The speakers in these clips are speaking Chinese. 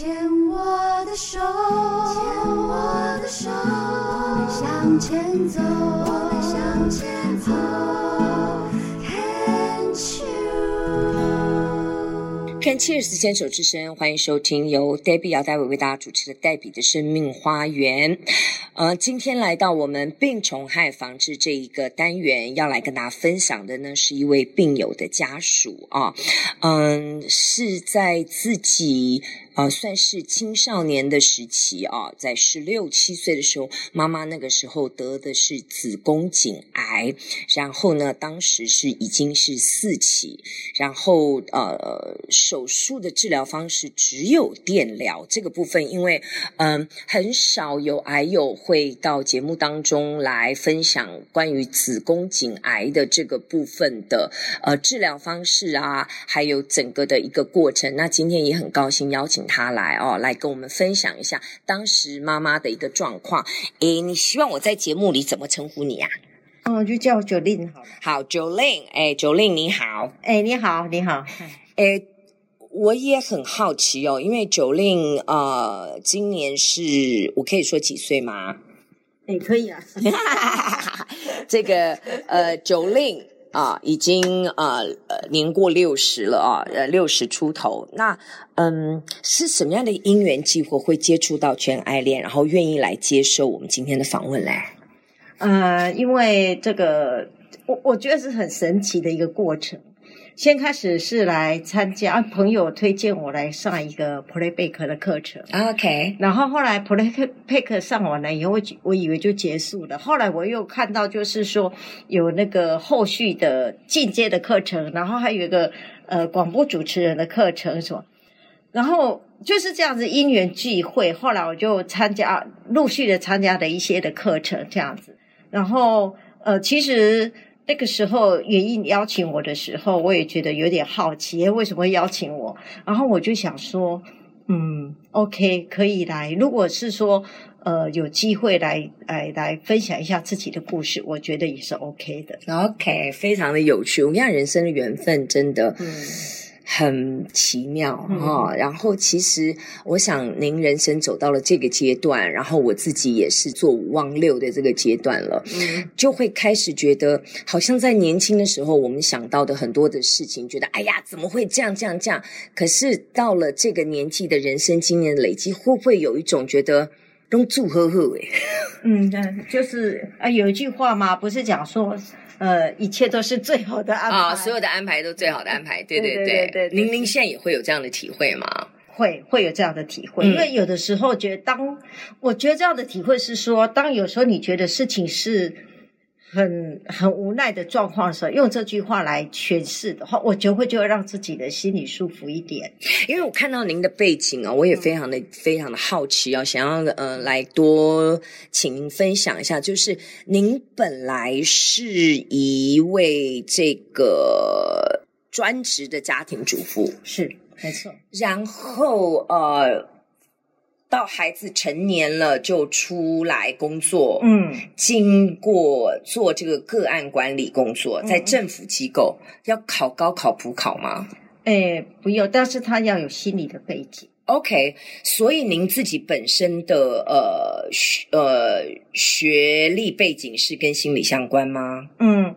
牵我的手，牵我的手，我们向前走，我们向前走。看 Cheers 牵手之声，欢迎收听由 Debbie 姚代伟为大家主持的黛比的生命花园。呃，今天来到我们病虫害防治这一个单元，要来跟大家分享的呢，是一位病友的家属啊，嗯，是在自己。啊、呃，算是青少年的时期啊，在十六七岁的时候，妈妈那个时候得的是子宫颈癌，然后呢，当时是已经是四期，然后呃，手术的治疗方式只有电疗这个部分，因为嗯、很少有癌友会到节目当中来分享关于子宫颈癌的这个部分的呃治疗方式啊，还有整个的一个过程。那今天也很高兴邀请。请他来哦，来跟我们分享一下当时妈妈的一个状况。诶，你希望我在节目里怎么称呼你呀？哦，就叫 Jolin 好了。好，Jolin，诶，Jolin 你好。诶，你好，你好。诶，我也很好奇哦，因为 Jolin 呃，今年是我可以说几岁吗？诶，可以啊。这个呃，Jolin。啊，已经啊呃年过六十了啊，呃六十出头。那嗯，是什么样的因缘际会会接触到全爱恋，然后愿意来接受我们今天的访问嘞？呃，因为这个，我我觉得是很神奇的一个过程。先开始是来参加朋友推荐我来上一个 Playback 的课程，OK。然后后来 Playback 上完了以后，我我以为就结束了。后来我又看到就是说有那个后续的进阶的课程，然后还有一个呃广播主持人的课程什么。然后就是这样子因缘聚会，后来我就参加陆续的参加的一些的课程这样子。然后呃其实。那个时候，原因邀请我的时候，我也觉得有点好奇，为什么会邀请我？然后我就想说，嗯，OK，可以来。如果是说，呃，有机会来来来分享一下自己的故事，我觉得也是 OK 的。OK，非常的有趣。我们讲人生的缘分，真的。嗯。很奇妙哈、嗯哦，然后其实我想您人生走到了这个阶段，然后我自己也是做五望六的这个阶段了，嗯，就会开始觉得好像在年轻的时候我们想到的很多的事情，觉得哎呀怎么会这样这样这样？可是到了这个年纪的人生经验的累积，会不会有一种觉得都祝贺贺诶？嗯，就是啊，有一句话嘛，不是讲说。呃，一切都是最好的安排啊、哦！所有的安排都最好的安排，对对对对对。您您现在也会有这样的体会吗？会会有这样的体会，嗯、因为有的时候觉得当，当我觉得这样的体会是说，当有时候你觉得事情是。很很无奈的状况的时候，用这句话来诠释的话，我就会就会让自己的心里舒服一点。因为我看到您的背景啊，我也非常的、嗯、非常的好奇啊，想要呃来多请您分享一下，就是您本来是一位这个专职的家庭主妇，是没错，然后呃。到孩子成年了就出来工作，嗯，经过做这个个案管理工作，在政府机构、嗯、要考高考普考吗？哎，不用，但是他要有心理的背景。OK，所以您自己本身的呃学呃学历背景是跟心理相关吗？嗯。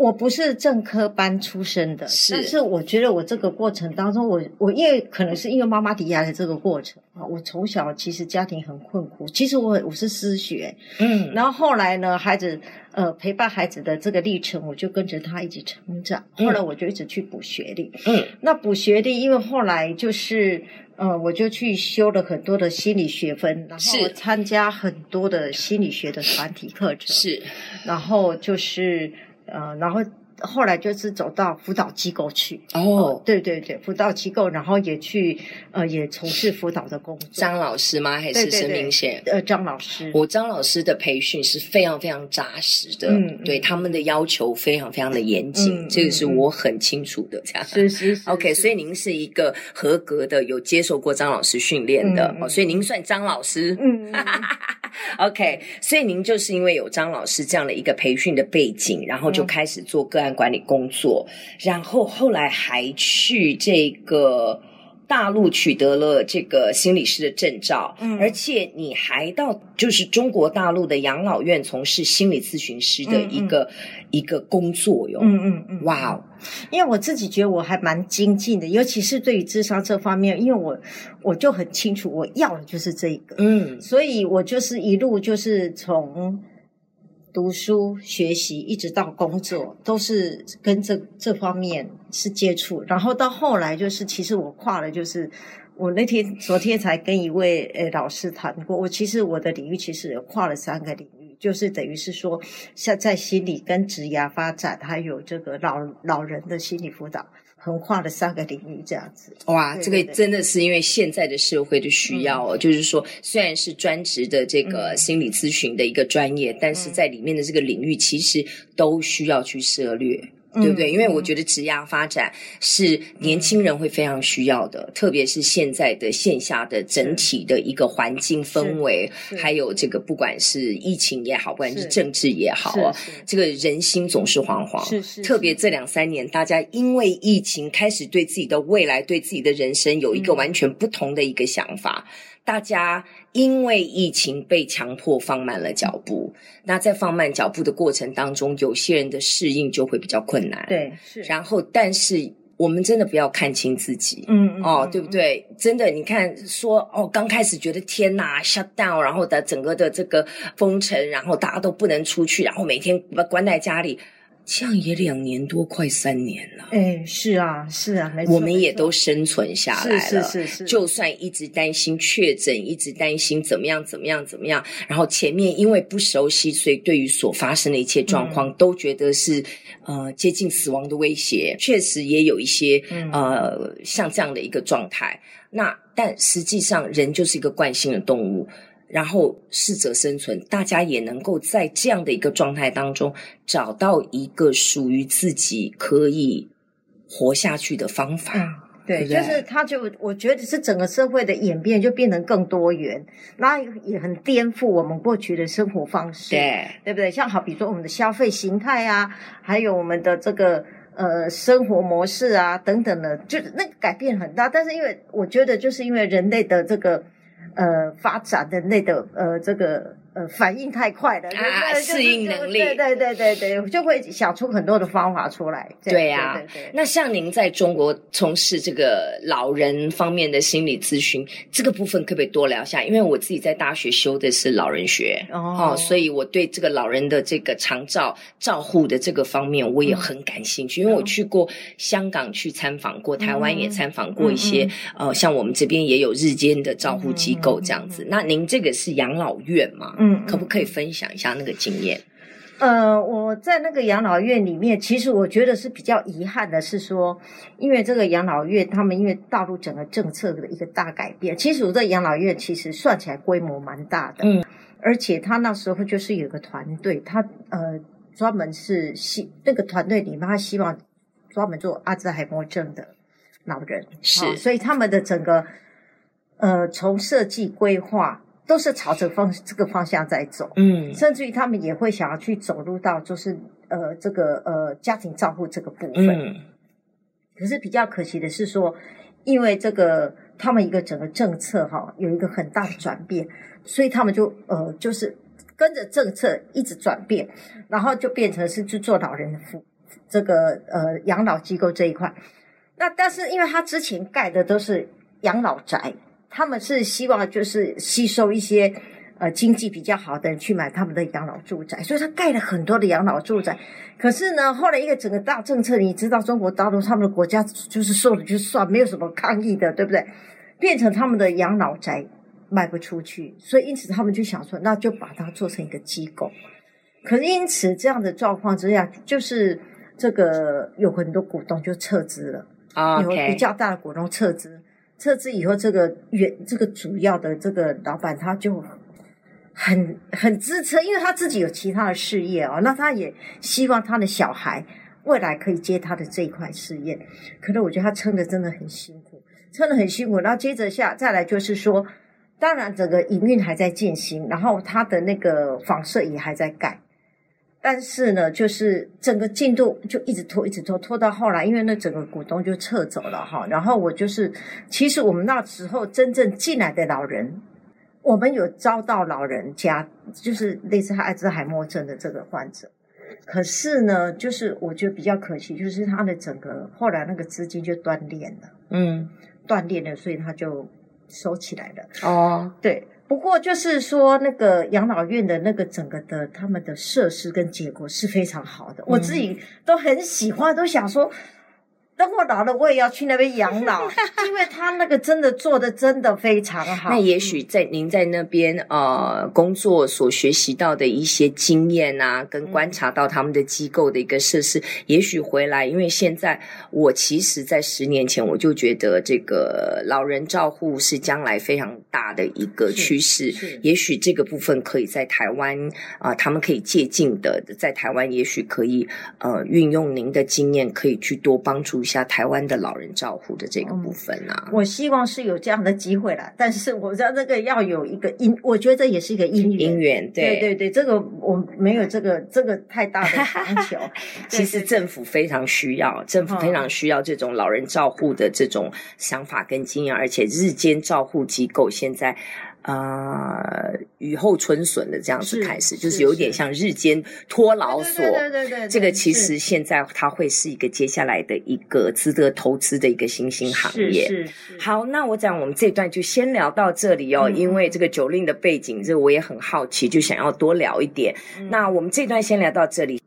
我不是正科班出身的，是，但是我觉得我这个过程当中，我我因为可能是因为妈妈抵押的这个过程啊，我从小其实家庭很困苦，其实我我是失学，嗯，然后后来呢，孩子呃陪伴孩子的这个历程，我就跟着他一起成长，后来我就一直去补学历，嗯，那补学历，因为后来就是呃，我就去修了很多的心理学分，然后参加很多的心理学的团体课程，是，然后就是。呃，然后后来就是走到辅导机构去。哦，呃、对对对，辅导机构，然后也去呃，也从事辅导的工作。张老师吗？还是生命线？呃，张老师。我张老师的培训是非常非常扎实的，嗯，对他们的要求非常非常的严谨，嗯、这个是我很清楚的。这样，是是是。OK，所以您是一个合格的，有接受过张老师训练的，嗯、哦，所以您算张老师。嗯。OK，所以您就是因为有张老师这样的一个培训的背景，然后就开始做个案管理工作，嗯、然后后来还去这个大陆取得了这个心理师的证照，嗯，而且你还到就是中国大陆的养老院从事心理咨询师的一个、嗯嗯、一个工作哟，嗯嗯嗯，哇哦！因为我自己觉得我还蛮精进的，尤其是对于智商这方面，因为我我就很清楚我要的就是这个，嗯，所以我就是一路就是从。读书学习一直到工作，都是跟这这方面是接触。然后到后来，就是其实我跨了，就是我那天昨天才跟一位呃老师谈过，我其实我的领域其实也跨了三个领域，就是等于是说像在心理跟职涯发展，还有这个老老人的心理辅导。横跨了三个领域，这样子。哇，这个真的是因为现在的社会的需要哦。嗯、就是说，虽然是专职的这个心理咨询的一个专业，嗯、但是在里面的这个领域，其实都需要去涉猎。对不对？因为我觉得职涯发展是年轻人会非常需要的，嗯、特别是现在的线下的整体的一个环境氛围，还有这个不管是疫情也好，不管是政治也好，这个人心总是惶惶。是是，特别这两三年，大家因为疫情开始对自己的未来、对自己的人生有一个完全不同的一个想法。嗯大家因为疫情被强迫放慢了脚步，那在放慢脚步的过程当中，有些人的适应就会比较困难。对，是。然后，但是我们真的不要看轻自己，嗯，哦，对不对？真的，你看说哦，刚开始觉得天哪，shut down，然后的整个的这个封城，然后大家都不能出去，然后每天关在家里。这样也两年多，快三年了。哎，是啊，是啊，没错，我们也都生存下来了。是是是是。就算一直担心确诊，一直担心怎么样怎么样怎么样，然后前面因为不熟悉，所以对于所发生的一切状况，嗯、都觉得是呃接近死亡的威胁。确实也有一些、嗯、呃像这样的一个状态。那但实际上，人就是一个惯性的动物。然后适者生存，大家也能够在这样的一个状态当中找到一个属于自己可以活下去的方法。嗯，对，就是他就我觉得是整个社会的演变就变得更多元，那也很颠覆我们过去的生活方式，对，对不对？像好比说我们的消费形态啊，还有我们的这个呃生活模式啊等等的，就是那个改变很大。但是因为我觉得就是因为人类的这个。呃，发展的那个呃，这个。呃，反应太快了，啊，适应能力，对对对对对，就会想出很多的方法出来。对呀，对对。那像您在中国从事这个老人方面的心理咨询，这个部分可不可以多聊一下？因为我自己在大学修的是老人学，哦，所以我对这个老人的这个长照照护的这个方面，我也很感兴趣。因为我去过香港去参访过，台湾也参访过一些，呃，像我们这边也有日间的照护机构这样子。那您这个是养老院吗？嗯，可不可以分享一下那个经验？呃，我在那个养老院里面，其实我觉得是比较遗憾的，是说，因为这个养老院，他们因为大陆整个政策的一个大改变，其实我这养老院其实算起来规模蛮大的，嗯，而且他那时候就是有个团队，他呃专门是希那个团队里面，他希望专门做阿兹海默症的老人，是，所以他们的整个呃从设计规划。都是朝着方这个方向在走，嗯，甚至于他们也会想要去走入到就是呃这个呃家庭照护这个部分，嗯，可是比较可惜的是说，因为这个他们一个整个政策哈有一个很大的转变，所以他们就呃就是跟着政策一直转变，然后就变成是去做老人的服这个呃养老机构这一块，那但是因为他之前盖的都是养老宅。他们是希望就是吸收一些呃经济比较好的人去买他们的养老住宅，所以他盖了很多的养老住宅。可是呢，后来一个整个大政策，你知道中国大陆他们的国家就是说了就算，没有什么抗议的，对不对？变成他们的养老宅卖不出去，所以因此他们就想说，那就把它做成一个机构。可是因此这样的状况之下，就是这个有很多股东就撤资了.有比较大的股东撤资。撤资以后，这个原这个主要的这个老板他就很很支撑，因为他自己有其他的事业哦，那他也希望他的小孩未来可以接他的这一块事业。可能我觉得他撑的真的很辛苦，撑的很辛苦。然后接着下再来就是说，当然整个营运还在进行，然后他的那个房舍也还在盖。但是呢，就是整个进度就一直拖，一直拖，拖到后来，因为那整个股东就撤走了哈。然后我就是，其实我们那时候真正进来的老人，我们有招到老人家，就是类似阿兹海默症的这个患者。可是呢，就是我觉得比较可惜，就是他的整个后来那个资金就断裂了，嗯，断裂了，所以他就收起来了。哦，对。不过就是说，那个养老院的那个整个的他们的设施跟结果是非常好的，嗯、我自己都很喜欢，都想说。等我老了，我也要去那边养老，因为他那个真的做的真的非常好。那也许在您在那边呃工作所学习到的一些经验啊，跟观察到他们的机构的一个设施，嗯、也许回来，因为现在我其实，在十年前我就觉得这个老人照护是将来非常大的一个趋势。也许这个部分可以在台湾啊、呃，他们可以借鉴的，在台湾也许可以呃运用您的经验，可以去多帮助。下台湾的老人照护的这个部分啊，我希望是有这样的机会啦。但是我知道这个要有一个因，我觉得这也是一个因缘。因缘，对对对，这个我没有这个这个太大的 强求。其实政府非常需要，政府非常需要这种老人照护的这种想法跟经验，而且日间照护机构现在。啊、呃，雨后春笋的这样子开始，是就是有点像日间托老所。对对对，这个其实现在它会是一个接下来的一个值得投资的一个新兴行业。是，是，是好，那我讲我们这段就先聊到这里哦，嗯、因为这个 Jolene 的背景，这个我也很好奇，就想要多聊一点。嗯、那我们这段先聊到这里。